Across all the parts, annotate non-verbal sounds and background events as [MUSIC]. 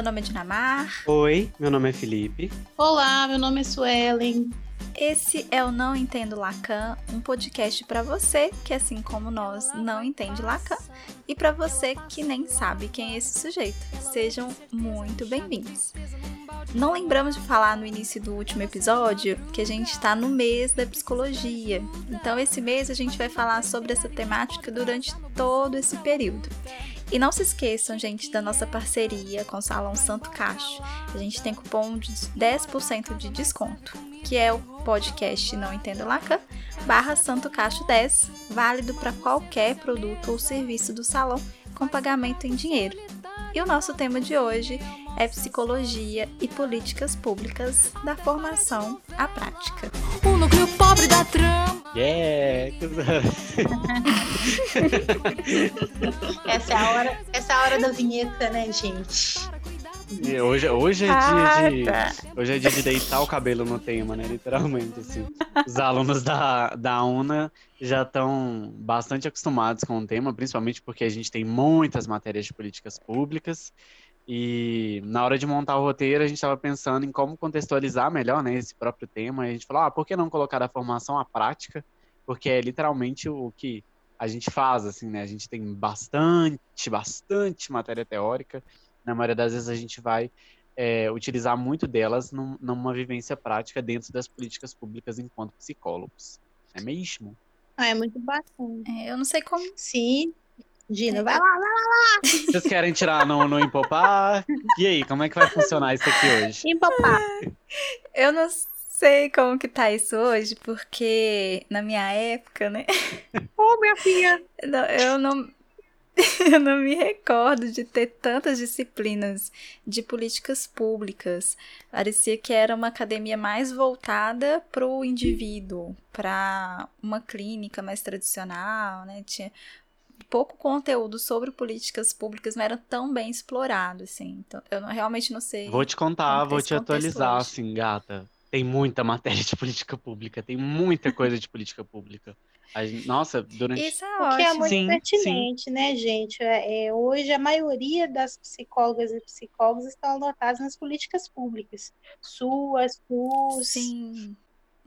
Meu nome é Dinamar. Oi, meu nome é Felipe. Olá, meu nome é Suelen. Esse é o Não Entendo Lacan, um podcast para você que, assim como nós, não entende Lacan e para você que nem sabe quem é esse sujeito. Sejam muito bem-vindos. Não lembramos de falar no início do último episódio que a gente está no mês da psicologia. Então, esse mês a gente vai falar sobre essa temática durante todo esse período. E não se esqueçam, gente, da nossa parceria com o Salão Santo Cacho. A gente tem cupom de 10% de desconto, que é o podcast Não Entendo Lacan, barra Santo Cacho 10, válido para qualquer produto ou serviço do salão com pagamento em dinheiro. E o nosso tema de hoje é psicologia e políticas públicas da formação à prática. O núcleo pobre da trama. Yeah! [LAUGHS] essa, é a hora, essa é a hora da vinheta, né, gente? Hoje, hoje, é dia de, ah, tá. hoje é dia de deitar o cabelo no tema, né? Literalmente, assim. Os alunos da, da UNA já estão bastante acostumados com o tema, principalmente porque a gente tem muitas matérias de políticas públicas. E na hora de montar o roteiro, a gente estava pensando em como contextualizar melhor né, esse próprio tema. E a gente falou, ah, por que não colocar a formação à prática? Porque é literalmente o que a gente faz, assim, né? A gente tem bastante, bastante matéria teórica na maioria das vezes a gente vai é, utilizar muito delas num, numa vivência prática dentro das políticas públicas enquanto psicólogos. É mesmo? Ah, é muito bacana. É, eu não sei como. Sim. Gina, vai lá, vai lá, vai lá. Vocês querem tirar no, no Empopar? E aí, como é que vai funcionar isso aqui hoje? Empopar. Eu não sei como que tá isso hoje, porque na minha época, né? Ô, oh, minha filha! eu não [LAUGHS] eu não me recordo de ter tantas disciplinas de políticas públicas. Parecia que era uma academia mais voltada para o indivíduo, para uma clínica mais tradicional, né? Tinha pouco conteúdo sobre políticas públicas, não era tão bem explorado, assim. Então, eu não, realmente não sei. Vou te contar, vou te atualizar, assim, gata. Tem muita [LAUGHS] matéria de política pública, tem muita coisa de política pública. Gente, nossa, durante. Isso é ótimo. O que é muito sim, pertinente, sim. né, gente? É, é, hoje a maioria das psicólogas e psicólogos estão anotadas nas políticas públicas. SUAS, SUS. Sim.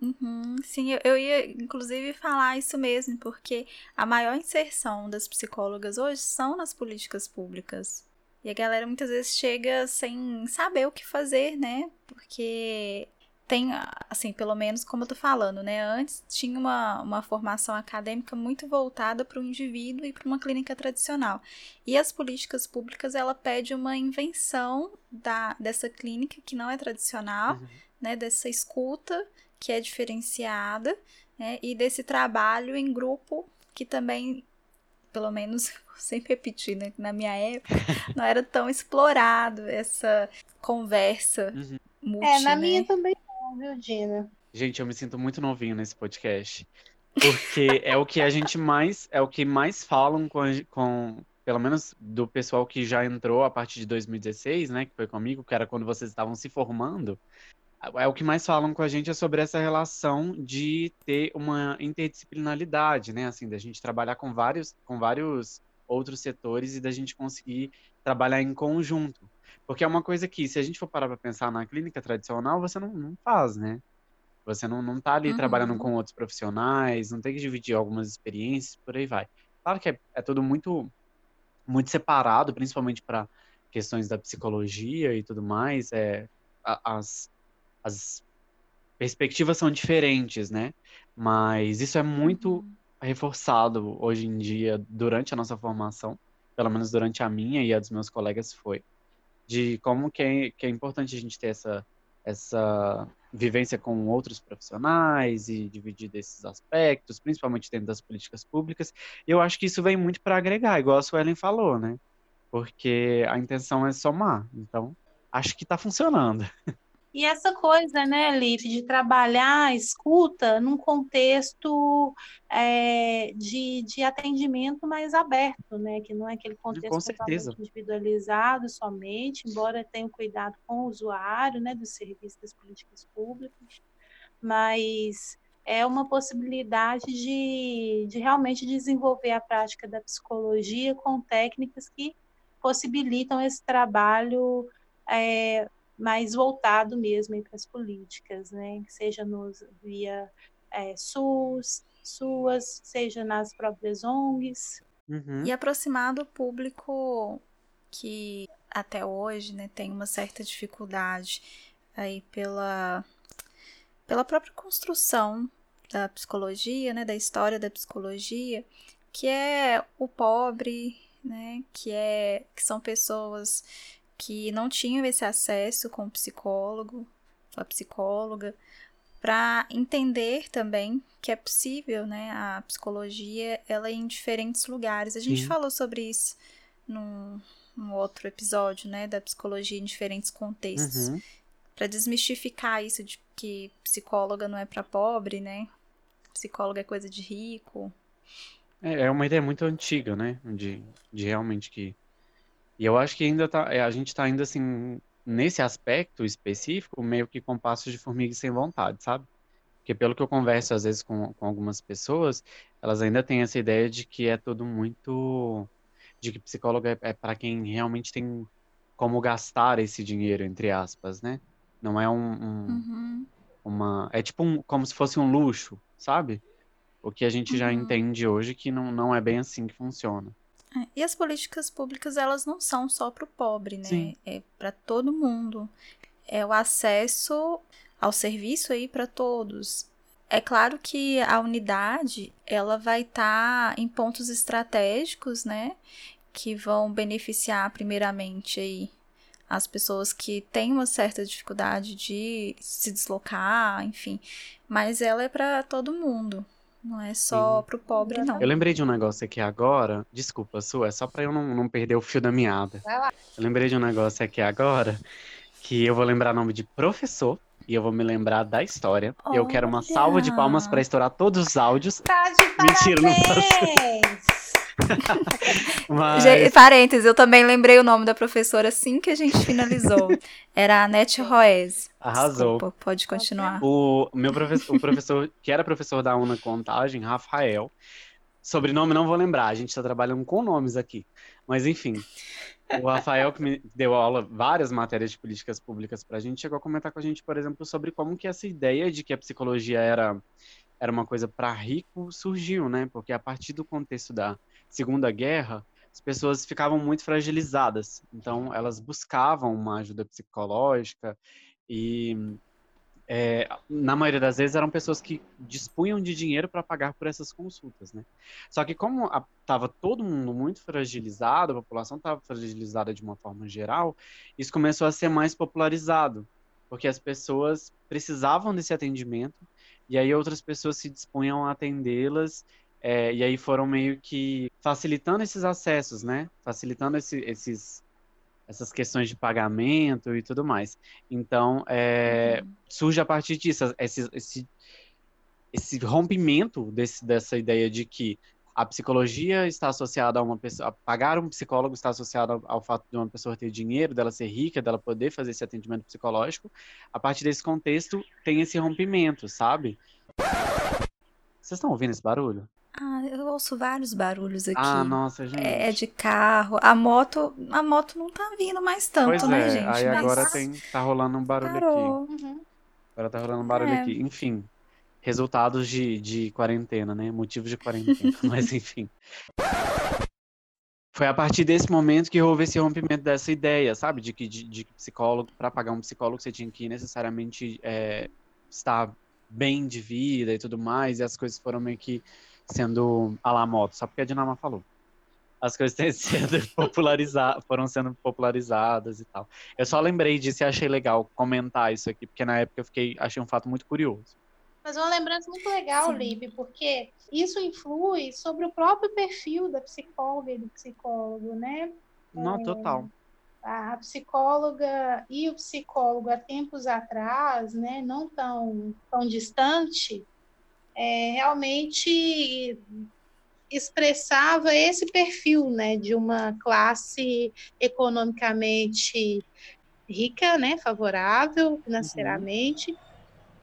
Uhum, sim, eu, eu ia inclusive falar isso mesmo, porque a maior inserção das psicólogas hoje são nas políticas públicas. E a galera muitas vezes chega sem saber o que fazer, né? Porque tem, assim, pelo menos como eu tô falando, né? Antes tinha uma, uma formação acadêmica muito voltada para o indivíduo e para uma clínica tradicional. E as políticas públicas, ela pede uma invenção da, dessa clínica que não é tradicional, uhum. né? Dessa escuta que é diferenciada, né? E desse trabalho em grupo que também, pelo menos, [LAUGHS] sempre repetir, né? Na minha época, [LAUGHS] não era tão explorado essa conversa. Uhum. Multi, é, na né? minha também viu, Dina? Gente, eu me sinto muito novinho nesse podcast. Porque é o que a gente mais. É o que mais falam com, com. Pelo menos do pessoal que já entrou a partir de 2016, né? Que foi comigo, que era quando vocês estavam se formando. É o que mais falam com a gente é sobre essa relação de ter uma interdisciplinaridade, né? Assim, da gente trabalhar com vários, com vários outros setores e da gente conseguir trabalhar em conjunto. Porque é uma coisa que, se a gente for parar para pensar na clínica tradicional, você não, não faz, né? Você não, não tá ali uhum. trabalhando com outros profissionais, não tem que dividir algumas experiências, por aí vai. Claro que é, é tudo muito, muito separado, principalmente para questões da psicologia e tudo mais. É, as, as perspectivas são diferentes, né? Mas isso é muito uhum. reforçado hoje em dia durante a nossa formação, pelo menos durante a minha e a dos meus colegas foi de como que é, que é importante a gente ter essa, essa vivência com outros profissionais e dividir desses aspectos, principalmente dentro das políticas públicas. E eu acho que isso vem muito para agregar, igual a Suelen falou, né? Porque a intenção é somar. Então, acho que está funcionando. [LAUGHS] E essa coisa, né, Liv, de trabalhar a escuta num contexto é, de, de atendimento mais aberto, né, que não é aquele contexto individualizado somente, embora tenha cuidado com o usuário, né, dos serviços das políticas públicas, mas é uma possibilidade de, de realmente desenvolver a prática da psicologia com técnicas que possibilitam esse trabalho é, mais voltado mesmo para as políticas, né? Seja nos, via é, SUS, SUAS, seja nas próprias ONGs. Uhum. E aproximar do público que até hoje né, tem uma certa dificuldade aí pela, pela própria construção da psicologia, né, da história da psicologia, que é o pobre, né, que é que são pessoas que não tinham esse acesso com o psicólogo, a psicóloga, para entender também que é possível, né, a psicologia ela é em diferentes lugares. A gente Sim. falou sobre isso num, num, outro episódio, né, da psicologia em diferentes contextos. Uhum. Para desmistificar isso de que psicóloga não é para pobre, né? Psicóloga é coisa de rico. É, é uma ideia muito antiga, né? De, de realmente que. E eu acho que ainda tá. É, a gente tá ainda assim nesse aspecto específico, meio que com passos de formiga sem vontade, sabe? Porque pelo que eu converso às vezes com, com algumas pessoas, elas ainda têm essa ideia de que é tudo muito. de que psicólogo é, é para quem realmente tem como gastar esse dinheiro, entre aspas, né? Não é um. um uhum. uma, é tipo um, como se fosse um luxo, sabe? O que a gente uhum. já entende hoje que não, não é bem assim que funciona. É, e as políticas públicas, elas não são só para o pobre, né? Sim. É para todo mundo. É o acesso ao serviço aí para todos. É claro que a unidade, ela vai estar tá em pontos estratégicos, né? Que vão beneficiar primeiramente aí as pessoas que têm uma certa dificuldade de se deslocar, enfim. Mas ela é para todo mundo. Não é só Sim. pro pobre, não. Eu lembrei de um negócio aqui agora. Desculpa, Su, é só pra eu não, não perder o fio da meada. Vai lá. Eu lembrei de um negócio aqui agora que eu vou lembrar o nome de professor e eu vou me lembrar da história. Oh, eu quero uma salva de palmas para estourar todos os áudios. Tá de Mentira, não posso. [LAUGHS] Mas... Parênteses, eu também lembrei o nome da professora assim que a gente finalizou. Era a Anete Roez. Arrasou. Desculpa, pode continuar. O meu professor, o professor que era professor da UNA Contagem, Rafael. Sobrenome não vou lembrar, a gente está trabalhando com nomes aqui. Mas enfim, o Rafael, que me deu aula, várias matérias de políticas públicas para a gente, chegou a comentar com a gente, por exemplo, sobre como que essa ideia de que a psicologia era, era uma coisa para rico surgiu, né? Porque a partir do contexto da Segunda Guerra, as pessoas ficavam muito fragilizadas. Então, elas buscavam uma ajuda psicológica e, é, na maioria das vezes, eram pessoas que dispunham de dinheiro para pagar por essas consultas, né? Só que como estava todo mundo muito fragilizado, a população estava fragilizada de uma forma geral, isso começou a ser mais popularizado, porque as pessoas precisavam desse atendimento e aí outras pessoas se dispunham a atendê-las é, e aí foram meio que facilitando esses acessos, né? Facilitando esse, esses, essas questões de pagamento e tudo mais. Então, é, uhum. surge a partir disso esse, esse, esse rompimento desse, dessa ideia de que a psicologia está associada a uma pessoa, pagar um psicólogo está associado ao, ao, fato de uma pessoa ter dinheiro, dela ser rica, dela poder fazer esse atendimento psicológico. A partir desse contexto, tem esse rompimento, sabe? Vocês estão ouvindo esse barulho? Ah, eu ouço vários barulhos aqui. Ah, nossa, gente. É de carro. A moto, a moto não tá vindo mais tanto, pois né, é. gente? Aí Mas... agora tem, tá rolando um barulho Parou. aqui. Uhum. Agora tá rolando um barulho é. aqui. Enfim, resultados de, de quarentena, né? Motivos de quarentena. [LAUGHS] Mas enfim. Foi a partir desse momento que houve esse rompimento dessa ideia, sabe? De que de, de psicólogo, para pagar um psicólogo, você tinha que necessariamente é, estar bem de vida e tudo mais, e as coisas foram meio que sendo a la moto, só porque a Dinama falou. As coisas têm [LAUGHS] sendo popularizadas, foram sendo popularizadas e tal. Eu só lembrei disso e achei legal comentar isso aqui, porque na época eu fiquei, achei um fato muito curioso. Mas uma lembrança muito legal, Lipe, porque isso influi sobre o próprio perfil da psicóloga e do psicólogo, né? Não, é, total. A psicóloga e o psicólogo há tempos atrás, né, não tão, tão distante, é, realmente expressava esse perfil né, de uma classe economicamente rica, né, favorável financeiramente, uhum.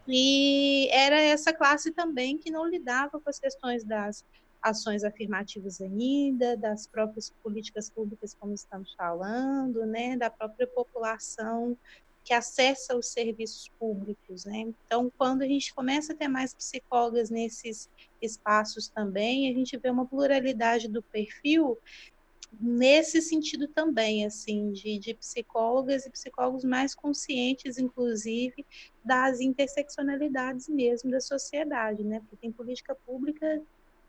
e era essa classe também que não lidava com as questões das ações afirmativas ainda, das próprias políticas públicas, como estamos falando, né, da própria população que acessa os serviços públicos. Né? Então, quando a gente começa a ter mais psicólogas nesses espaços também, a gente vê uma pluralidade do perfil nesse sentido também, assim, de, de psicólogas e psicólogos mais conscientes, inclusive, das interseccionalidades mesmo da sociedade, né? Porque tem política pública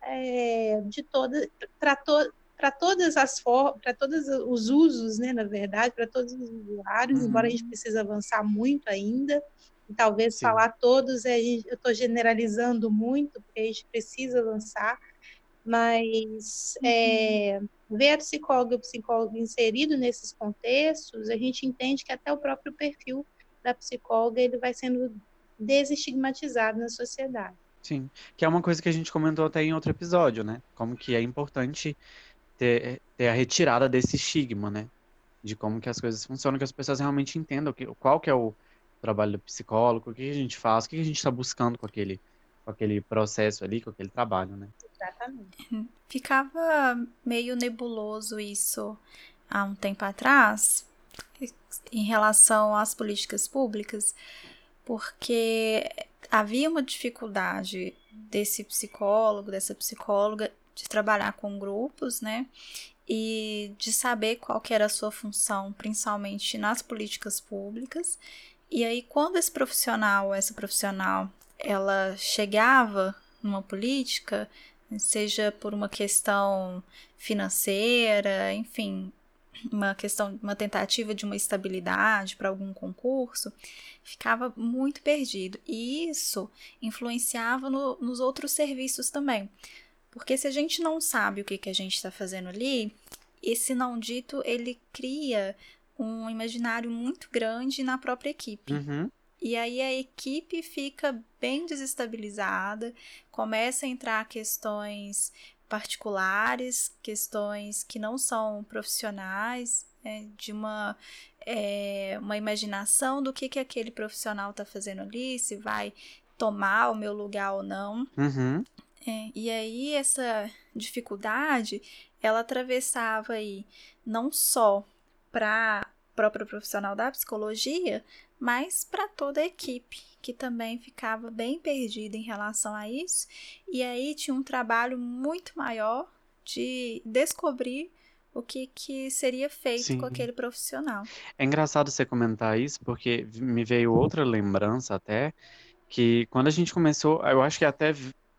é, de toda para to, para todas as formas, para todos os usos, né, na verdade, para todos os usuários, uhum. embora a gente precise avançar muito ainda, e talvez Sim. falar todos, é, eu estou generalizando muito, porque a gente precisa avançar, mas uhum. é, ver a psicóloga e o psicólogo inserido nesses contextos, a gente entende que até o próprio perfil da psicóloga ele vai sendo desestigmatizado na sociedade. Sim, que é uma coisa que a gente comentou até em outro episódio, né? Como que é importante ter, ter a retirada desse estigma, né? De como que as coisas funcionam, que as pessoas realmente entendam que, qual que é o trabalho do psicólogo, o que a gente faz, o que a gente está buscando com aquele, com aquele processo ali, com aquele trabalho, né? Exatamente. Ficava meio nebuloso isso há um tempo atrás, em relação às políticas públicas, porque havia uma dificuldade desse psicólogo, dessa psicóloga, de trabalhar com grupos, né? E de saber qual que era a sua função, principalmente nas políticas públicas. E aí, quando esse profissional, essa profissional, ela chegava numa política, seja por uma questão financeira, enfim, uma questão, uma tentativa de uma estabilidade para algum concurso, ficava muito perdido. E isso influenciava no, nos outros serviços também. Porque se a gente não sabe o que, que a gente está fazendo ali, esse não dito ele cria um imaginário muito grande na própria equipe. Uhum. E aí a equipe fica bem desestabilizada, começa a entrar questões particulares, questões que não são profissionais, é, de uma, é, uma imaginação do que, que aquele profissional está fazendo ali, se vai tomar o meu lugar ou não. Uhum. É, e aí essa dificuldade, ela atravessava aí não só para próprio profissional da psicologia, mas para toda a equipe, que também ficava bem perdida em relação a isso. E aí tinha um trabalho muito maior de descobrir o que, que seria feito Sim. com aquele profissional. É engraçado você comentar isso, porque me veio outra lembrança até, que quando a gente começou, eu acho que até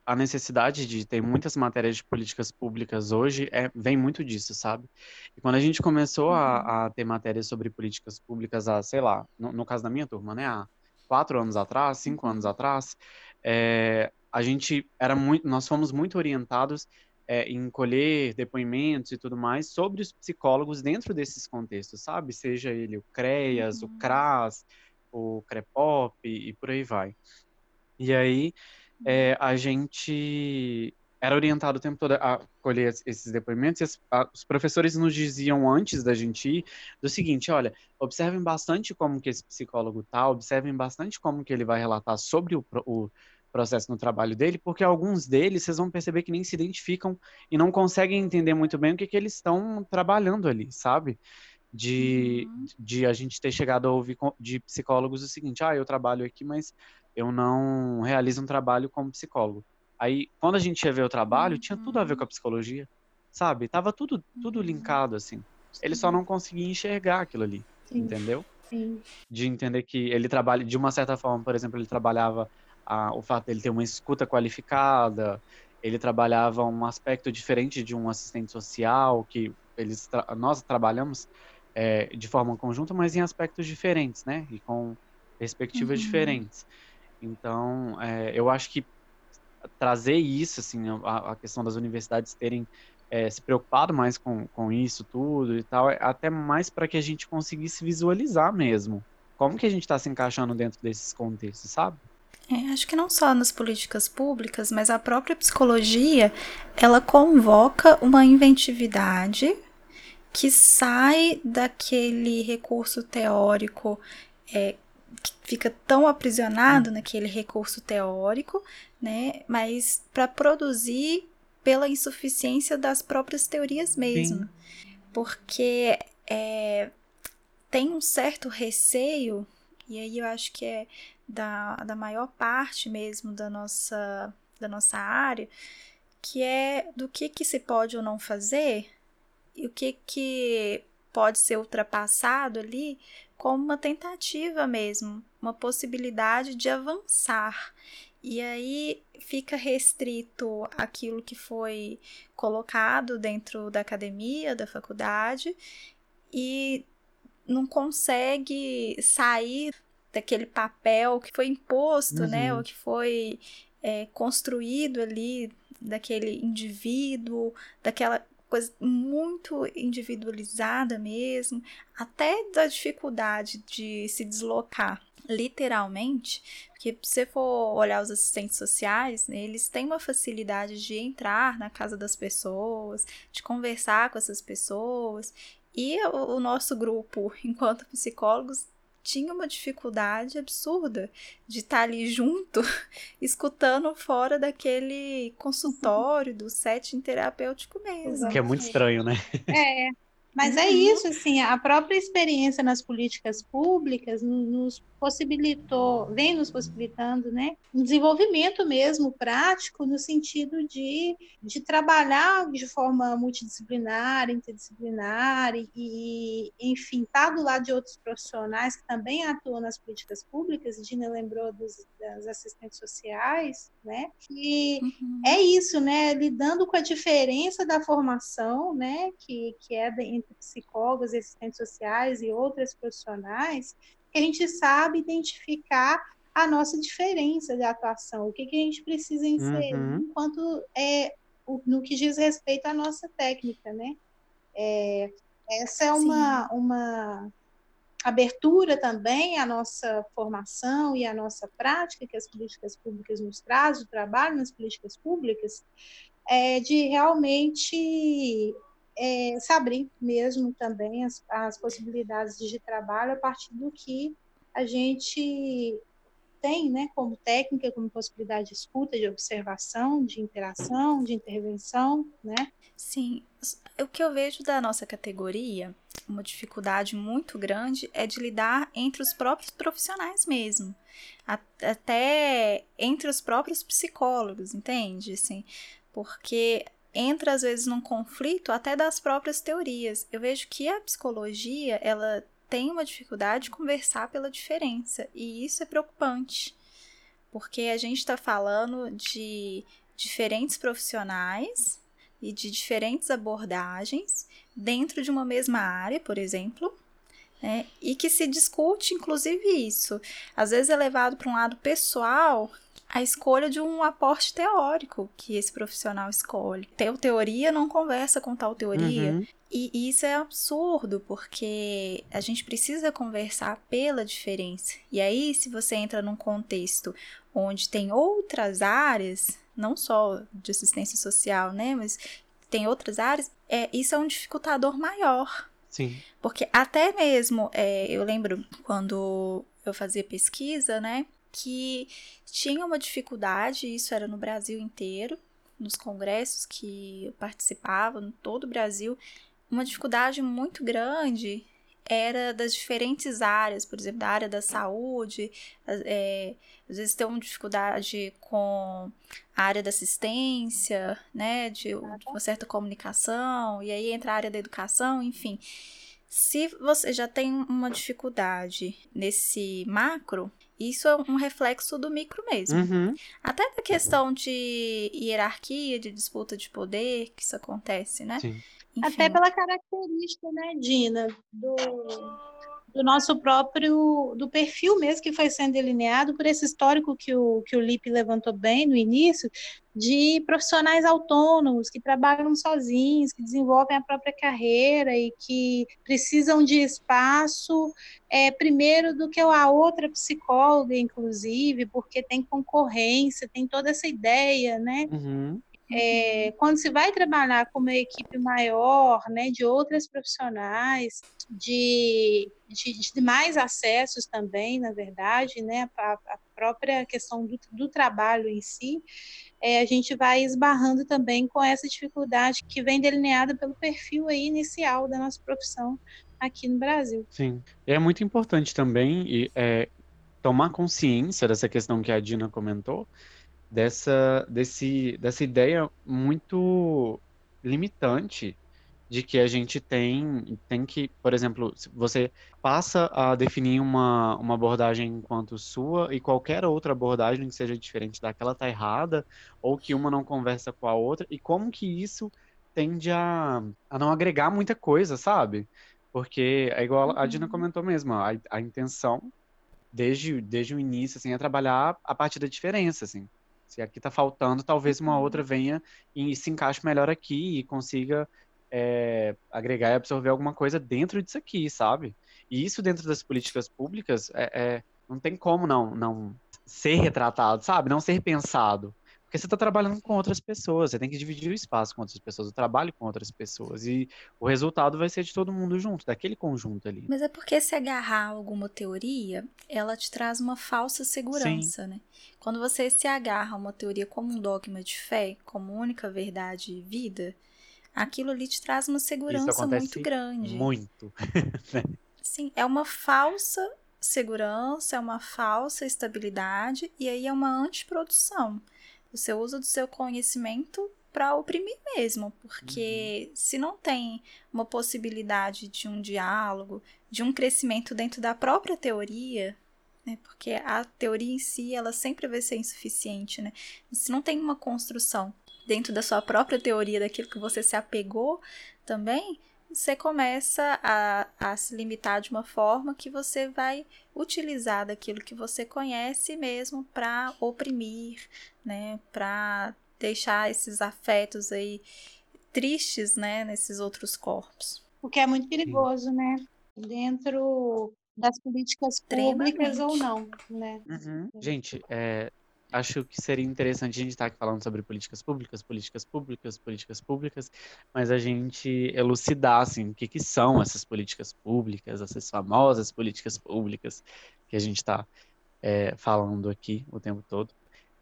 a necessidade de ter muitas matérias de políticas públicas hoje é, vem muito disso, sabe? E quando a gente começou a, uhum. a ter matérias sobre políticas públicas, há, sei lá, no, no, caso da minha turma, né, há quatro anos atrás, cinco anos atrás, é, a gente era muito, nós fomos muito orientados é, em colher depoimentos e tudo mais sobre os psicólogos dentro desses contextos, sabe? Seja ele o CREAS, uhum. o CRAS, o CREPOP e por aí vai. E aí, é, a gente era orientado o tempo todo a colher esses depoimentos e as, a, os professores nos diziam antes da gente ir do seguinte, olha, observem bastante como que esse psicólogo tá, observem bastante como que ele vai relatar sobre o, o processo no trabalho dele, porque alguns deles vocês vão perceber que nem se identificam e não conseguem entender muito bem o que, que eles estão trabalhando ali, sabe? De, uhum. de a gente ter chegado a ouvir de psicólogos o seguinte, ah, eu trabalho aqui, mas eu não realizo um trabalho como psicólogo. Aí, quando a gente ia ver o trabalho, tinha tudo a ver com a psicologia, sabe? Tava tudo, tudo uhum. linkado, assim. Ele só não conseguia enxergar aquilo ali, Sim. entendeu? Sim. De entender que ele trabalha, de uma certa forma, por exemplo, ele trabalhava a, o fato dele ter uma escuta qualificada, ele trabalhava um aspecto diferente de um assistente social, que eles tra nós trabalhamos é, de forma conjunta, mas em aspectos diferentes, né? E com perspectivas uhum. diferentes. Então, é, eu acho que trazer isso, assim, a, a questão das universidades terem é, se preocupado mais com, com isso tudo e tal, é até mais para que a gente conseguisse visualizar mesmo como que a gente está se encaixando dentro desses contextos, sabe? É, acho que não só nas políticas públicas, mas a própria psicologia, ela convoca uma inventividade que sai daquele recurso teórico é, fica tão aprisionado hum. naquele recurso teórico, né? Mas para produzir pela insuficiência das próprias teorias mesmo. Sim. Porque é, tem um certo receio, e aí eu acho que é da, da maior parte mesmo da nossa, da nossa área, que é do que, que se pode ou não fazer e o que, que pode ser ultrapassado ali como uma tentativa mesmo, uma possibilidade de avançar. E aí fica restrito aquilo que foi colocado dentro da academia, da faculdade, e não consegue sair daquele papel que foi imposto, né, uhum. né, ou que foi é, construído ali daquele indivíduo, daquela coisa muito individualizada mesmo, até da dificuldade de se deslocar literalmente, porque se você for olhar os assistentes sociais, eles têm uma facilidade de entrar na casa das pessoas, de conversar com essas pessoas, e o nosso grupo, [LAUGHS] enquanto psicólogos, tinha uma dificuldade absurda de estar tá ali junto, [LAUGHS] escutando fora daquele consultório, do setting terapêutico mesmo. Que é muito estranho, né? É, mas é uhum. isso, assim, a própria experiência nas políticas públicas nos possibilitou, vem nos possibilitando, né, um desenvolvimento mesmo prático no sentido de, de trabalhar de forma multidisciplinar, interdisciplinar e, enfim, estar tá do lado de outros profissionais que também atuam nas políticas públicas, Dina lembrou dos, das assistentes sociais, né, e uhum. é isso, né, lidando com a diferença da formação, né, que, que é entre psicólogos, assistentes sociais e outras profissionais, que a gente sabe identificar a nossa diferença de atuação, o que, que a gente precisa inserir uhum. enquanto é, no que diz respeito à nossa técnica, né? É, essa é uma, uma abertura também à nossa formação e à nossa prática que as políticas públicas nos trazem, o trabalho nas políticas públicas, é, de realmente é, se abrir mesmo também as, as possibilidades de trabalho a partir do que a gente tem, né, como técnica, como possibilidade de escuta, de observação, de interação, de intervenção, né? Sim, o que eu vejo da nossa categoria, uma dificuldade muito grande é de lidar entre os próprios profissionais mesmo, até entre os próprios psicólogos, entende? Assim, porque entra às vezes num conflito até das próprias teorias. Eu vejo que a psicologia, ela tem uma dificuldade de conversar pela diferença, e isso é preocupante, porque a gente está falando de diferentes profissionais e de diferentes abordagens dentro de uma mesma área, por exemplo, né? e que se discute, inclusive, isso. Às vezes é levado para um lado pessoal a escolha de um aporte teórico que esse profissional escolhe. Tal teoria não conversa com tal teoria. Uhum. E, e isso é absurdo, porque a gente precisa conversar pela diferença. E aí, se você entra num contexto onde tem outras áreas, não só de assistência social, né, mas tem outras áreas, é, isso é um dificultador maior. Sim. Porque até mesmo, é, eu lembro quando eu fazia pesquisa, né, que tinha uma dificuldade, isso era no Brasil inteiro, nos congressos que eu participava, em todo o Brasil, uma dificuldade muito grande era das diferentes áreas, por exemplo, da área da saúde, é, às vezes tem uma dificuldade com a área da assistência, né, de, de uma certa comunicação, e aí entra a área da educação, enfim. Se você já tem uma dificuldade nesse macro, isso é um reflexo do micro mesmo. Uhum. Até da questão de hierarquia, de disputa de poder, que isso acontece, né? Sim. Até pela característica, né, Dina, do, do nosso próprio, do perfil mesmo que foi sendo delineado por esse histórico que o, que o Lipe levantou bem no início, de profissionais autônomos que trabalham sozinhos, que desenvolvem a própria carreira e que precisam de espaço é, primeiro do que a outra psicóloga, inclusive, porque tem concorrência, tem toda essa ideia, né? Uhum É, quando se vai trabalhar com uma equipe maior, né, de outras profissionais, de, de, de mais acessos também, na verdade, né, a, a própria questão do, do trabalho em si, é, a gente vai esbarrando também com essa dificuldade que vem delineada pelo perfil aí inicial da nossa profissão aqui no Brasil. Sim, é muito importante também é, tomar consciência dessa questão que a Dina comentou, dessa, desse, dessa ideia muito limitante de que a gente tem, tem que, por exemplo, você passa a definir uma, uma abordagem enquanto sua e qualquer outra abordagem que seja diferente daquela tá errada, ou que uma não conversa com a outra, e como que isso tende a, a não agregar muita coisa, sabe? Porque é igual a Dina uhum. comentou mesmo, a, a intenção desde, desde o início, assim, é trabalhar a partir da diferença, assim. Se aqui está faltando, talvez uma outra uhum. venha e se encaixe melhor aqui e consiga é, agregar e absorver alguma coisa dentro disso aqui, sabe? E isso dentro das políticas públicas é, é não tem como não, não ser retratado, sabe? Não ser pensado. Porque você está trabalhando com outras pessoas, você tem que dividir o espaço com outras pessoas, o trabalho com outras pessoas. E o resultado vai ser de todo mundo junto, daquele conjunto ali. Mas é porque se agarrar a alguma teoria, ela te traz uma falsa segurança, Sim. né? Quando você se agarra a uma teoria como um dogma de fé, como única verdade e vida, aquilo ali te traz uma segurança muito grande. Muito. [LAUGHS] Né? Sim, é uma falsa segurança, é uma falsa estabilidade e aí é uma antiprodução. Você usa do seu conhecimento para oprimir mesmo, porque uhum. se não tem uma possibilidade de um diálogo, de um crescimento dentro da própria teoria, né, porque a teoria em si ela sempre vai ser insuficiente, né? Se não tem uma construção dentro da sua própria teoria daquilo que você se apegou também, você começa a, a se limitar de uma forma que você vai utilizar daquilo que você conhece mesmo para oprimir, né, para deixar esses afetos aí tristes, né, nesses outros corpos. O que é muito perigoso, né? Dentro das políticas públicas ou não, né? Uhum. Gente, é, acho que seria interessante a gente estar aqui falando sobre políticas públicas, políticas públicas, políticas públicas, mas a gente elucidar, assim, o que, que são essas políticas públicas, essas famosas políticas públicas que a gente está é, falando aqui o tempo todo.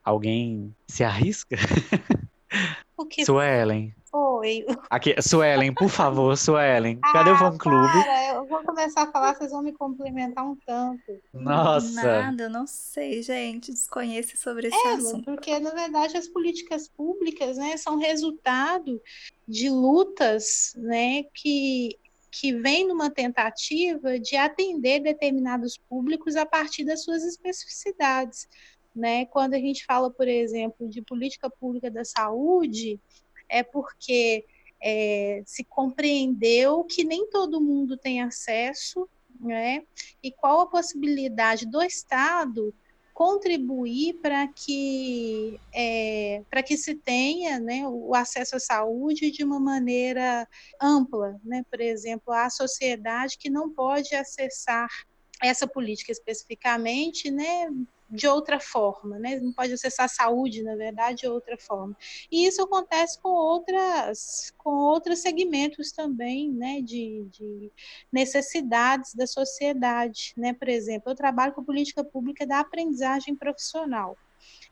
Alguém se arrisca? [LAUGHS] O que? Suelen. Oi. Aqui, Suelen, por favor, Suelen. [LAUGHS] Cadê ah, o fã clube? Para, eu vou começar a falar, vocês vão me complementar um tanto. Nossa. Nada, eu não sei, gente. Desconheço sobre esse é, assunto. Porque, na verdade, as políticas públicas, né, são resultado de lutas, né, que que vem numa tentativa de atender determinados públicos a partir das suas especificidades. Né? Quando a gente fala, por exemplo, de política pública da saúde, é porque é, se compreendeu que nem todo mundo tem acesso, né? e qual a possibilidade do Estado contribuir para que é, para que se tenha né, o acesso à saúde de uma maneira ampla, né? Por exemplo, a sociedade que não pode acessar essa política especificamente, né, de outra forma, né? Não pode acessar a saúde, na verdade, de outra forma. E isso acontece com outras, com outros segmentos também, né? De, de necessidades da sociedade, né? Por exemplo, eu trabalho com política pública da aprendizagem profissional.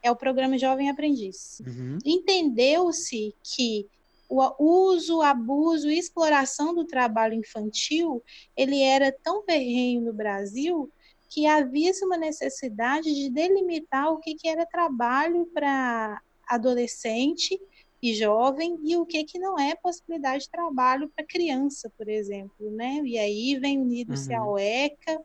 É o programa Jovem Aprendiz. Uhum. Entendeu-se que o uso, abuso e exploração do trabalho infantil, ele era tão ferrenho no Brasil que havia uma necessidade de delimitar o que, que era trabalho para adolescente e jovem e o que, que não é possibilidade de trabalho para criança, por exemplo, né? E aí vem unido-se uhum. ao ECA,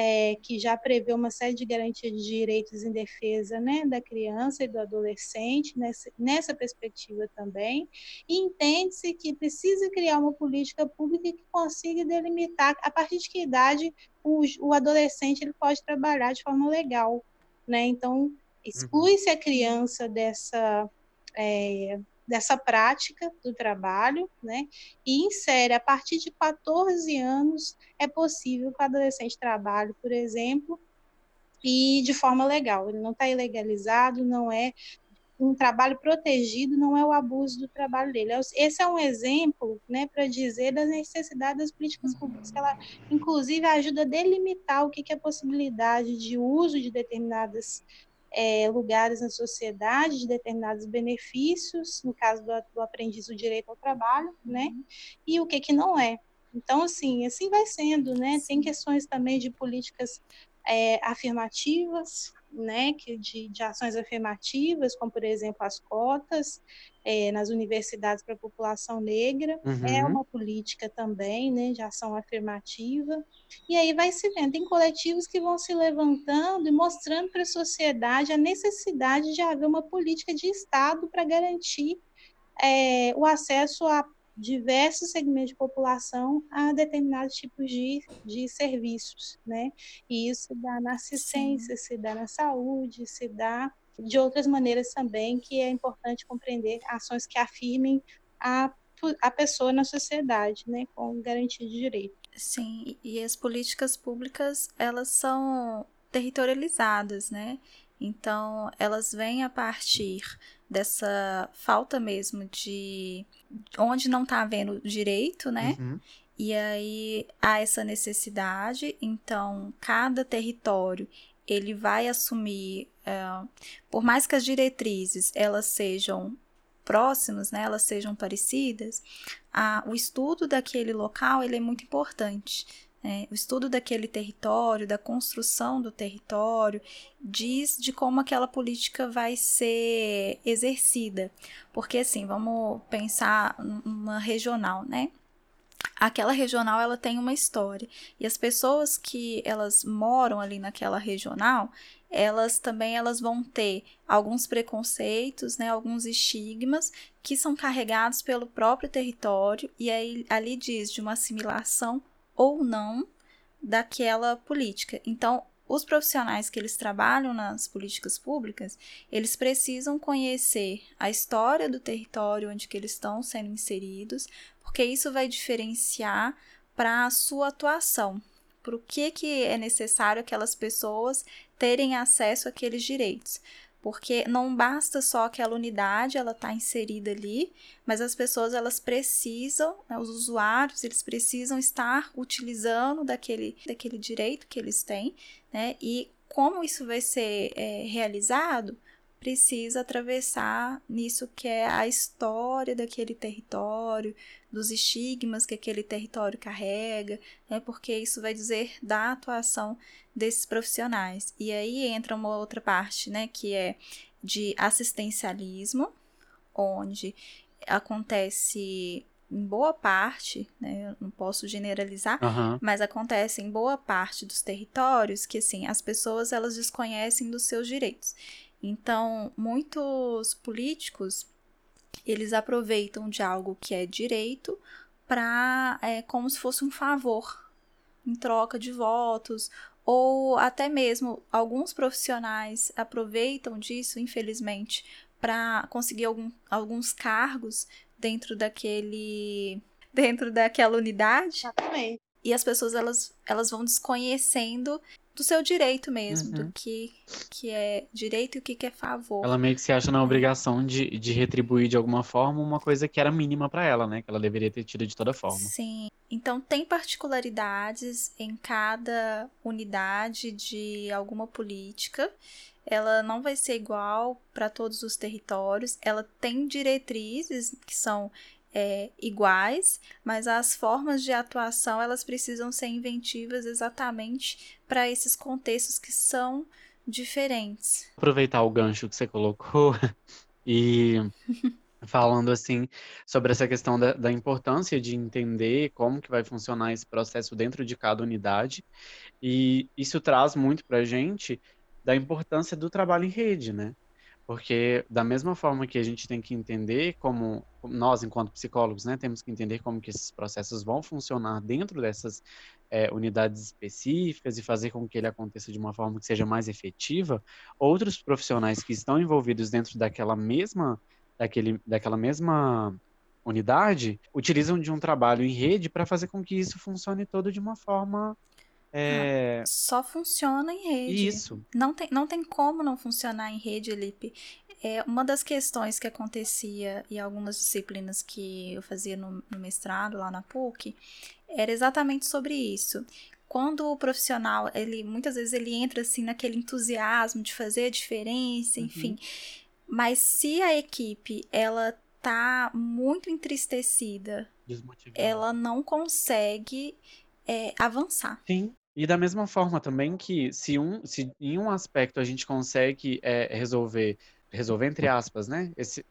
é, que já prevê uma série de garantias de direitos em defesa né, da criança e do adolescente, nessa, nessa perspectiva também, e entende-se que precisa criar uma política pública que consiga delimitar a partir de que idade o, o adolescente ele pode trabalhar de forma legal. Né? Então, exclui-se a criança dessa. É, dessa prática do trabalho, né? E insere a partir de 14 anos é possível que o adolescente trabalhe, por exemplo, e de forma legal. Ele não está ilegalizado, não é um trabalho protegido não é o abuso do trabalho dele. Esse é um exemplo né, para dizer das necessidades das políticas públicas, que ela, inclusive, ajuda a delimitar o que, que é a possibilidade de uso de determinados é, lugares na sociedade, de determinados benefícios, no caso do, do aprendiz, o direito ao trabalho, né, uhum. e o que, que não é. Então, assim, assim vai sendo, né? Tem questões também de políticas é, afirmativas, né, que de, de ações afirmativas, como por exemplo as cotas é, nas universidades para a população negra, é uhum. é uma política também, né, de ação afirmativa. E aí vai se vendo, tem coletivos que vão se levantando e mostrando para a sociedade a necessidade de haver uma política de Estado para garantir é, o acesso a diversos segmentos de população a determinados tipos de, de serviços, né? E isso se dá na assistência, Sim. se dá na saúde, se dá de outras maneiras também, que é importante compreender ações que afirmem a, a pessoa na sociedade, né? Com garantia de direito. Sim, e as políticas públicas, elas são territorializadas, né? Então, elas vêm a partir dessa falta mesmo de onde não está havendo direito, né? Uhum. E aí há essa necessidade, então cada território ele vai assumir, uh, por mais que as diretrizes elas sejam próximas, né, elas sejam parecidas, a, o estudo daquele local ele é muito importante. É, o estudo daquele território, da construção do território, diz de como aquela política vai ser exercida. Porque, assim, vamos pensar numa regional, né? Aquela regional ela tem uma história e as pessoas que elas moram ali naquela regional elas também elas vão ter alguns preconceitos, né, alguns estigmas que são carregados pelo próprio território e aí ali diz de uma assimilação ou não daquela política. Então, os profissionais que eles trabalham nas políticas públicas, eles precisam conhecer a história do território onde que eles estão sendo inseridos, porque isso vai diferenciar para a sua atuação, para o que, que é necessário aquelas pessoas terem acesso àqueles direitos porque não basta só aquela unidade, ela está inserida ali, mas as pessoas elas precisam, né, os usuários, eles precisam estar utilizando daquele, daquele direito que eles têm, né? E como isso vai ser é, realizado, precisa atravessar nisso que é a história daquele território, dos estigmas que aquele território carrega, né? Porque isso vai dizer da atuação desses profissionais. E aí entra uma outra parte, né, que é de assistencialismo, onde acontece em boa parte, né, eu não posso generalizar, uhum. mas acontece em boa parte dos territórios que assim as pessoas elas desconhecem dos seus direitos. Então, muitos políticos eles aproveitam de algo que é direito para é como se fosse um favor em troca de votos ou até mesmo alguns profissionais aproveitam disso, infelizmente, para conseguir algum, alguns cargos dentro daquele [LAUGHS] dentro daquela unidade. Exatamente. E as pessoas elas, elas vão desconhecendo do seu direito mesmo, uhum. do que, que é direito e o que, que é favor. Ela meio que se acha na obrigação de, de retribuir de alguma forma uma coisa que era mínima para ela, né? Que ela deveria ter tido de toda forma. Sim. Então tem particularidades em cada unidade de alguma política. Ela não vai ser igual para todos os territórios. Ela tem diretrizes que são é, iguais, mas as formas de atuação elas precisam ser inventivas exatamente para esses contextos que são diferentes. Aproveitar o gancho que você colocou [LAUGHS] e [LAUGHS] falando assim sobre essa questão da, da, importância de entender como que vai funcionar esse processo dentro de cada unidade e isso traz muito para a gente da importância do trabalho em rede, né? Porque da mesma forma que a gente tem que entender como nós, enquanto psicólogos, né, temos que entender como que esses processos vão funcionar dentro dessas é, unidades específicas e fazer com que ele aconteça de uma forma que seja mais efetiva, outros profissionais que estão envolvidos dentro daquela mesma, daquele, daquela mesma unidade utilizam de um trabalho em rede para fazer com que isso funcione todo de uma forma é... Só funciona em rede. Isso. Não tem, não tem como não funcionar em rede, Lipe. É, uma das questões que acontecia em algumas disciplinas que eu fazia no, no mestrado lá na PUC era exatamente sobre isso quando o profissional, ele muitas vezes ele entra assim naquele entusiasmo de fazer a diferença, enfim. Uhum. Mas se a equipe ela tá muito entristecida, ela não consegue é, avançar. Sim. E da mesma forma também que se, um, se em um aspecto a gente consegue é, resolver, resolver entre aspas, né? Esse,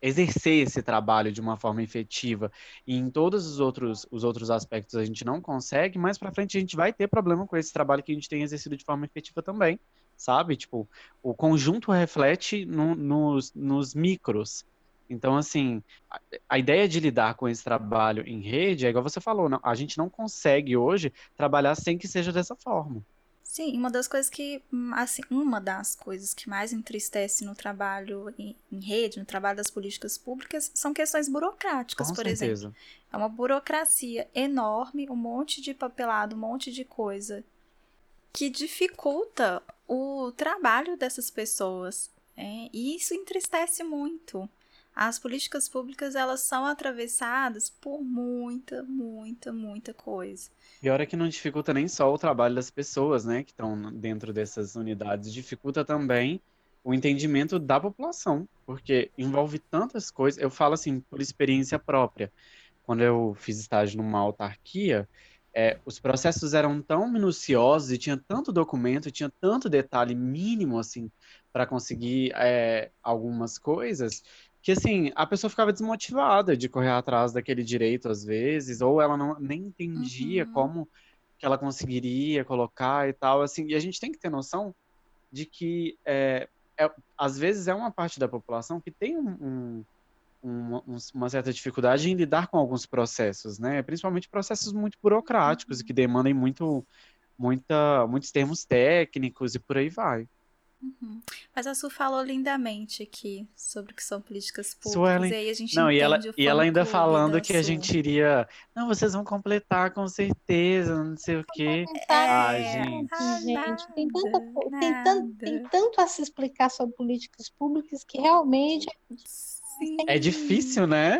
exercer esse trabalho de uma forma efetiva e em todos os outros, os outros aspectos a gente não consegue, mais para frente a gente vai ter problema com esse trabalho que a gente tem exercido de forma efetiva também, sabe? Tipo, o conjunto reflete no, nos, nos micros. Então, assim, a, a, ideia de lidar com esse trabalho em rede é igual você falou, não, a gente não consegue hoje trabalhar sem que seja dessa forma. Sim, uma das coisas que, hum, assim, uma das coisas que mais entristece no trabalho em, em rede, no trabalho das políticas públicas, são questões burocráticas, Com por certeza. exemplo. É uma burocracia enorme, um monte de papelado, um monte de coisa que dificulta o trabalho dessas pessoas. É, e isso entristece muito. As políticas públicas elas são atravessadas por muita, muita, muita coisa. Pior é que não dificulta nem só o trabalho das pessoas, né, que estão dentro dessas unidades, dificulta também o entendimento da população, porque envolve tantas coisas. Eu falo assim por experiência própria. Quando eu fiz estágio numa autarquia, é, os processos eram tão minuciosos e tinha tanto documento, tinha tanto detalhe mínimo assim para conseguir é, algumas coisas que assim, a pessoa ficava desmotivada de correr atrás daquele direito às vezes, ou ela não nem entendia uhum. como que ela conseguiria colocar e tal, assim, e a gente tem que ter noção de que é, é às vezes é uma parte da população que tem um, um, um, uma certa dificuldade em lidar com alguns processos, né? Principalmente processos muito burocráticos uhum. e que demandem muito, muita, muitos termos técnicos e por aí vai. Uhum. Mas a Su falou lindamente aqui sobre o que são políticas públicas. Suelen... E aí a gente não, e ela, e ela ainda falando que a gente iria. Não, vocês vão completar com certeza, não sei o quê. É, ah, gente. Ah, gente, tem, tanta, tem, tanto, tem tanto a se explicar sobre políticas públicas que realmente. Sim. É difícil, né?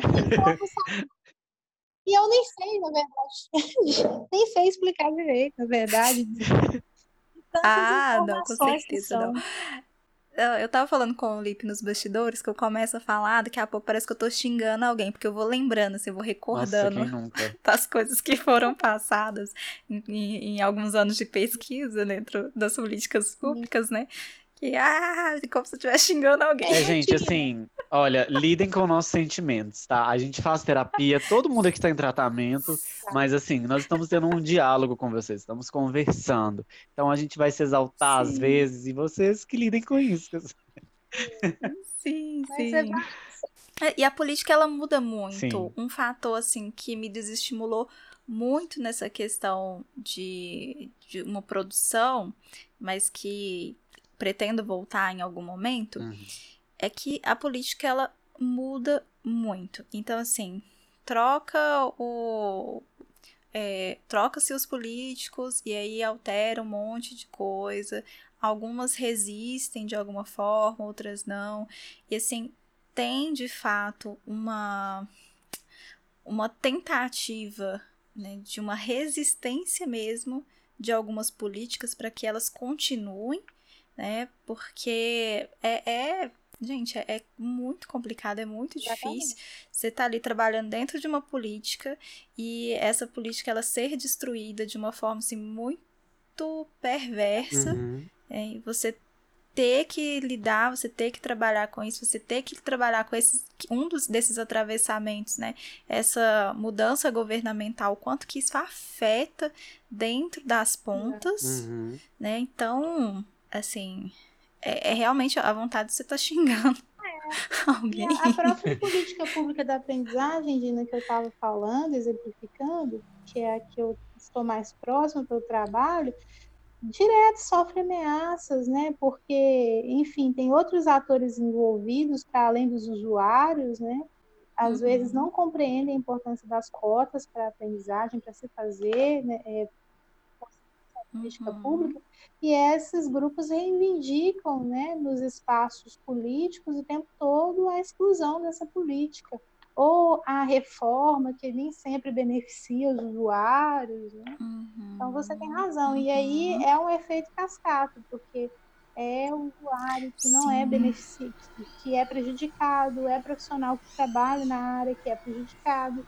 E eu nem sei, na verdade. [LAUGHS] nem sei explicar direito, na verdade. [LAUGHS] ah, não, com certeza não. Eu tava falando com o Lipe nos bastidores que eu começo a falar, daqui a pouco parece que eu tô xingando alguém, porque eu vou lembrando, assim, eu vou recordando Nossa, [LAUGHS] das coisas que foram passadas em, em, em, alguns anos de pesquisa dentro das políticas públicas, né? Que, ah, como se eu estivesse xingando alguém. É, gente, assim, olha, lidem com nossos sentimentos, tá? A gente faz terapia, todo mundo aqui está em tratamento, mas assim, nós estamos tendo um diálogo com vocês, estamos conversando. Então a gente vai se exaltar sim. às vezes e vocês que lidem com isso. Sim, [LAUGHS] sim. É, e a política ela muda muito. Sim. Um fator assim que me desestimulou muito nessa questão de, de uma produção, mas que pretendo voltar em algum momento, uhum. é que a política ela muda muito. Então, assim, troca o. É, Troca-se os políticos e aí altera um monte de coisa. Algumas resistem de alguma forma, outras não. E assim, tem de fato uma, uma tentativa né, de uma resistência mesmo de algumas políticas para que elas continuem né? Porque é, é gente, é, é muito complicado, é muito difícil. Você tá ali trabalhando dentro de uma política e essa política ela ser destruída de uma forma assim muito perversa. Uhum. É, você ter que lidar, você ter que trabalhar com isso, você ter que trabalhar com esses, um dos, desses atravessamentos, né? Essa mudança governamental, quanto que isso afeta dentro das pontas, uhum. né? Então, assim, é, é, realmente a vontade de você estar tá xingando é. [LAUGHS] alguém. E a própria política pública da aprendizagem, Dina, que eu estava falando, exemplificando, que é a que eu estou mais próximo do trabalho, direto sofre ameaças, né? Porque, enfim, tem outros atores envolvidos para além dos usuários, né? Às uhum. vezes não compreendem a importância das cotas para a aprendizagem, para se fazer, né? É, política uhum. pública, e esses grupos reivindicam né, nos espaços políticos o tempo todo a exclusão dessa política, ou a reforma que nem sempre beneficia os usuários. Né? Uhum. Então você tem razão. E aí uhum. é um efeito cascata, porque é o usuário que não é Sim. é beneficiado, que é prejudicado, é profissional que trabalha na área que é prejudicado,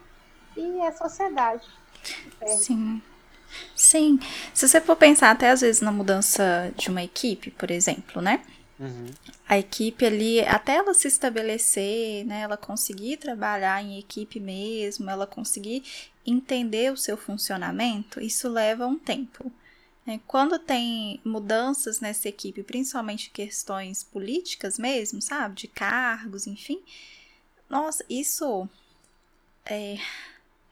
e é a sociedade. Sim. Sim. Se você for pensar até às vezes na mudança de uma equipe, por exemplo, né? Uhum. A equipe ali, até ela se estabelecer, né? Ela conseguir trabalhar em equipe mesmo, ela conseguir entender o seu funcionamento, isso leva um tempo. Né? Quando tem mudanças nessa equipe, principalmente questões políticas mesmo, sabe? De cargos, enfim. Nossa, isso é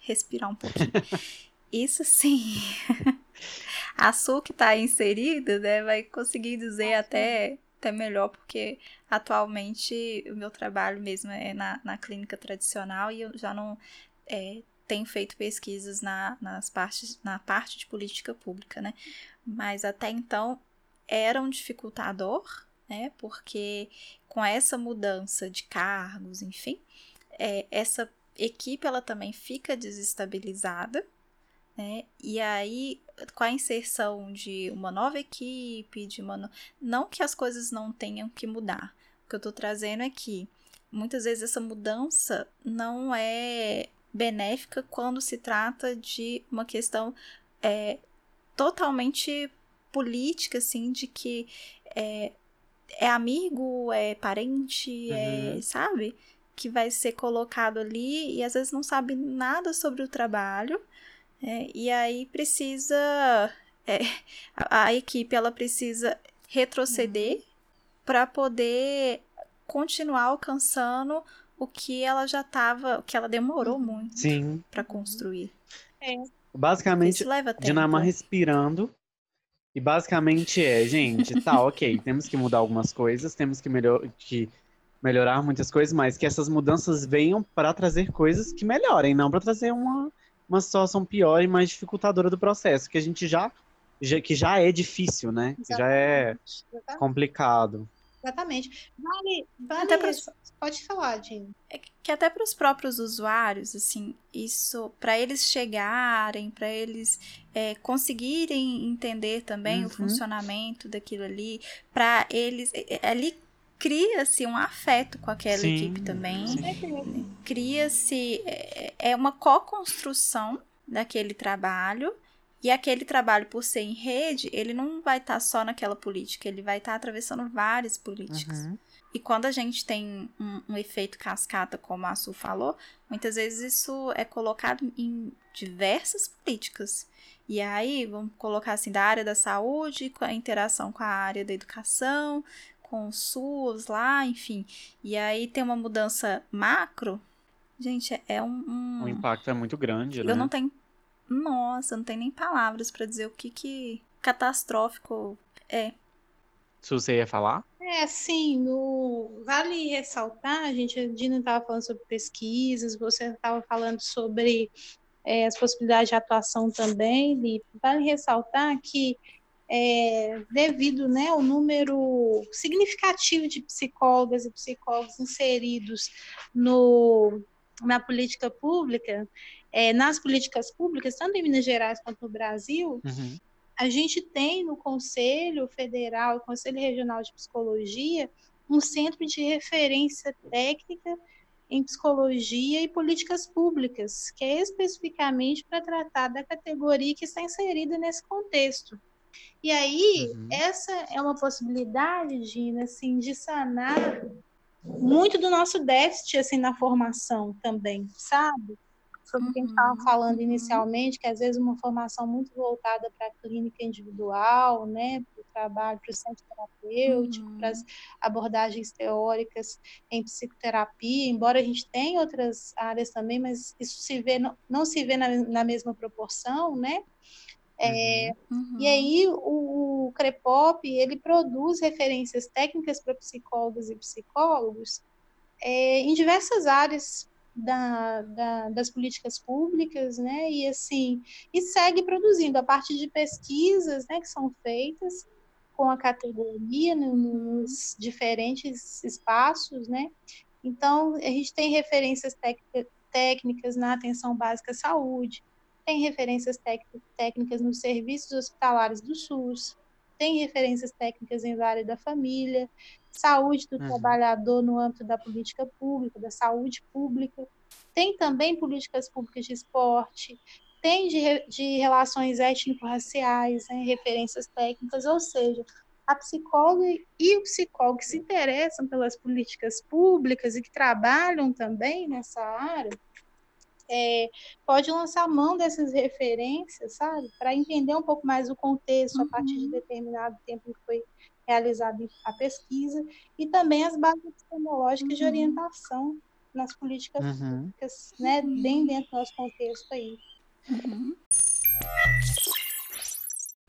respirar um pouquinho. [LAUGHS] Isso sim. [LAUGHS] a Su que está inserida, né, vai conseguir dizer até, até melhor, porque atualmente o meu trabalho mesmo é na, na clínica tradicional e eu já não é, tenho feito pesquisas na, nas partes, na parte de política pública, né? Mas até então era um dificultador, né? Porque com essa mudança de cargos, enfim, é, essa equipe ela também fica desestabilizada, né? E aí, com a inserção de uma nova equipe, de uma no... não que as coisas não tenham que mudar. O que eu estou trazendo é que muitas vezes essa mudança não é benéfica quando se trata de uma questão é, totalmente política, assim, de que é, é amigo, é parente, é, uhum. é, sabe? Que vai ser colocado ali e às vezes não sabe nada sobre o trabalho é, e aí precisa. É, a, a, equipe ela precisa retroceder uhum. para poder continuar alcançando o que ela já estava, o que ela demorou uhum. muito para construir. É. Basicamente, Dinamar respirando. E basicamente é, gente, tá, [LAUGHS] ok, temos que mudar algumas coisas, temos que, melhor, que melhorar muitas coisas, mas que essas mudanças venham para trazer coisas que melhorem, não para trazer uma uma situação pior e mais dificultadora do processo, que a gente já, já que já é difícil, né? Que já é Exatamente. complicado. Exatamente. Vale, vale pros... pode falar, Jim. É que até para os próprios usuários, assim, isso, para eles chegarem, para eles é, conseguirem entender também uhum. o funcionamento daquilo ali, para eles é, é, ali cria-se um afeto com aquela sim, equipe também. Cria-se. É, é uma co-construção daquele trabalho. E aquele trabalho, por ser em rede, ele não vai estar tá só naquela política, ele vai estar tá atravessando várias políticas. Uhum. E quando a gente tem um, um, efeito cascata, como a Su falou, muitas vezes isso é colocado em diversas políticas. E aí, vamos colocar assim, da área da saúde, com a interação com a área da educação, com o SUS lá, enfim. E aí tem uma mudança macro. Gente, é um. um... O impacto é muito grande, eu né? Eu não tenho. Nossa, não tenho nem palavras para dizer o que que catastrófico é. Se você ia falar? É, assim, no... vale ressaltar, a gente, a Dina estava falando sobre pesquisas, você estava falando sobre é, as possibilidades de atuação também, Lipe. Vale ressaltar que é, devido né, ao número significativo de psicólogas e psicólogos inseridos no, na política pública, é, nas políticas públicas, tanto em Minas Gerais quanto no Brasil, uhum. a gente tem no Conselho Federal, Conselho Regional de Psicologia, um centro de referência técnica em psicologia e políticas públicas, que é especificamente para tratar da categoria que está inserida nesse contexto. E aí, uhum. essa é uma possibilidade, Gina, assim, de sanar muito do nosso déficit assim na formação também, sabe? Sobre o que a gente estava uhum. falando uhum. inicialmente, que às vezes uma formação muito voltada para a clínica individual, né, para o trabalho, para o centro terapêutico, uhum. para as abordagens teóricas em psicoterapia, embora a gente tenha outras áreas também, mas isso se vê, não, não se vê na, na mesma proporção, né? É, uhum. E aí o, o Crepop ele produz referências técnicas para psicólogas e psicólogos é, em diversas áreas da, da, das políticas públicas, né? E assim, e segue produzindo a partir de pesquisas, né, que são feitas com a categoria nos diferentes espaços, né? Então, a gente tem referências técnicas na atenção básica à saúde, tem referências técnicas nos serviços hospitalares do SUS, tem referências técnicas em área da família, saúde do uhum. trabalhador no âmbito da política pública, da saúde pública, tem também políticas públicas de esporte, tem de, de relações étnico-raciais, né, referências técnicas, ou seja, a psicóloga e o psicólogo que se interessam pelas políticas públicas e que trabalham também nessa área, é, pode lançar mão dessas referências, sabe, para entender um pouco mais o contexto uhum. a partir de uhum. determinado tempo que foi realizada a pesquisa e também as bases epistemológicas uhum. de orientação nas políticas uhum. públicas, né, bem dentro do nosso contexto aí. Uhum.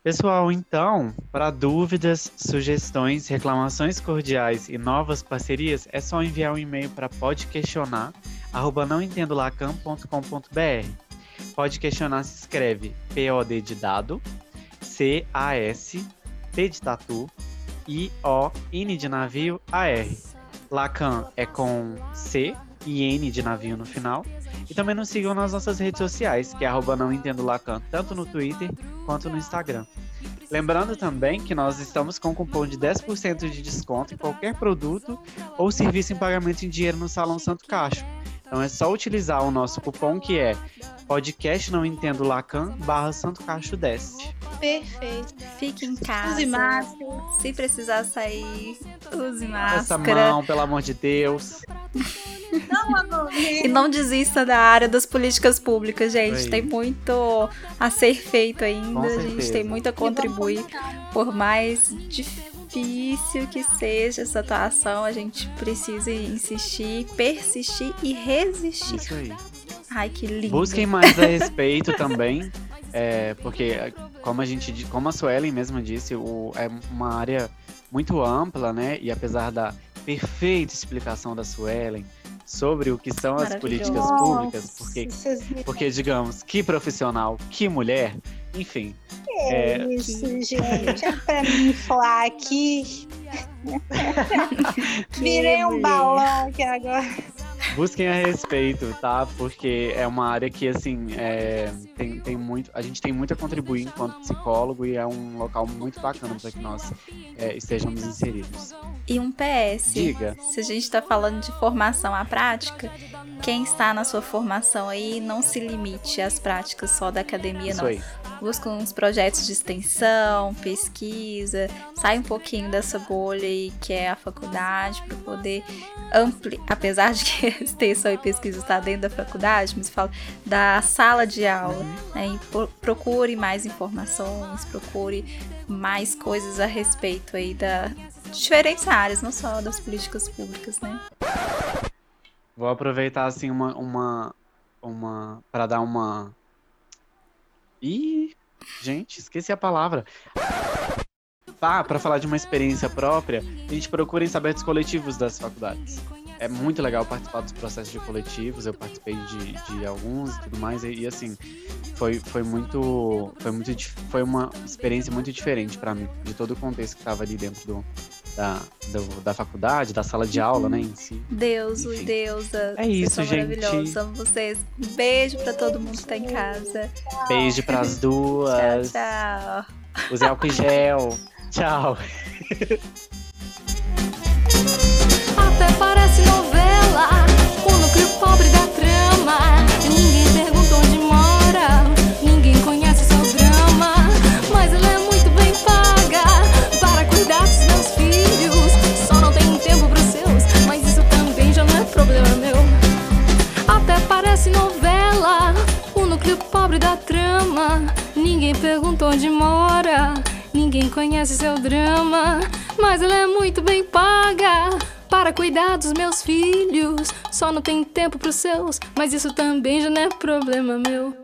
Pessoal, então, para dúvidas, sugestões, reclamações cordiais e novas parcerias, é só enviar um e-mail para podquestionar@nãoentendolacan.com.br. Pode questionar se escreve P-O-D de dado, C-A-S, T de tatu, I-O-N de navio, A-R. Lacan é com C e N de navio no final. E também nos sigam nas nossas redes sociais, que é arroba não entendo Lacan, tanto no Twitter quanto no Instagram. Lembrando também que nós estamos com um cupom de 10% de desconto em qualquer produto ou serviço em pagamento em dinheiro no Salão Santo Cacho. Então é só utilizar o nosso cupom que é podcast não entendo Lacan barra Santo Cacho 10. Perfeito. Fique em casa. Use máscara. Se precisar sair, use máscara. Essa mão, pelo amor de Deus. Não, e não desista da área das políticas públicas, gente. Tem muito a ser feito ainda. a gente tem muito a contribuir. Por mais difícil que seja essa atuação, a gente precisa insistir, persistir e resistir. Isso aí. Ai, que lindo. Busquem mais a respeito também. É, porque, como a gente, como a Suelen mesma disse, o, é uma área muito ampla, né? E apesar da perfeita explicação da Suelen, sobre o que são as políticas públicas, porque, porque, digamos, que profissional, que mulher, enfim. É, é... isso, gente. É pra me inflar aqui. [LAUGHS] Virei um balão aqui agora. Busquem a respeito, tá? Porque é uma área que, assim, é, tem, tem muito. A gente tem muito a contribuir enquanto psicólogo e é um local muito bacana para que nós é, estejamos inseridos. E um PS. Diga. Se a gente está falando de formação à prática, quem está na sua formação aí, não se limite às práticas só da academia, Isso não. Aí busca uns projetos de extensão, pesquisa, sai um pouquinho dessa bolha aí que é a faculdade para poder ampliar, apesar de que extensão e pesquisa está dentro da faculdade, mas falo da sala de aula, né? procure mais informações, procure mais coisas a respeito aí da diferentes áreas, não só das políticas públicas, né? Vou aproveitar assim uma uma uma para dar uma Ih, gente, esqueci a palavra. Ah, para falar de uma experiência própria, a gente procura em saberes coletivos das faculdades. É muito legal participar dos processos de coletivos, eu participei de, de alguns e tudo mais, e, e, assim, foi, foi muito. Foi muito foi uma experiência muito diferente para mim, de todo o contexto que estava ali dentro do, da, do, da faculdade, da sala de aula, né, em si. Deus, Enfim. deusa. É isso, gente. Maravilhoso. Amo vocês. Um beijo para todo mundo que tá em casa. Beijo para as [LAUGHS] duas. tchau, tchau. Use álcool gel. tchau. [LAUGHS] Até parece novela, o núcleo pobre da trama. Ninguém pergunta onde mora, ninguém conhece seu drama, mas ela é muito bem paga para cuidar dos meus filhos. Só não tenho tempo pros seus, mas isso também já não é problema meu. Até parece novela, o núcleo pobre da trama. Ninguém pergunta onde mora, ninguém conhece seu drama, mas ela é muito bem paga para cuidar dos meus filhos. Só não tem tempo pros seus, mas isso também já não é problema meu.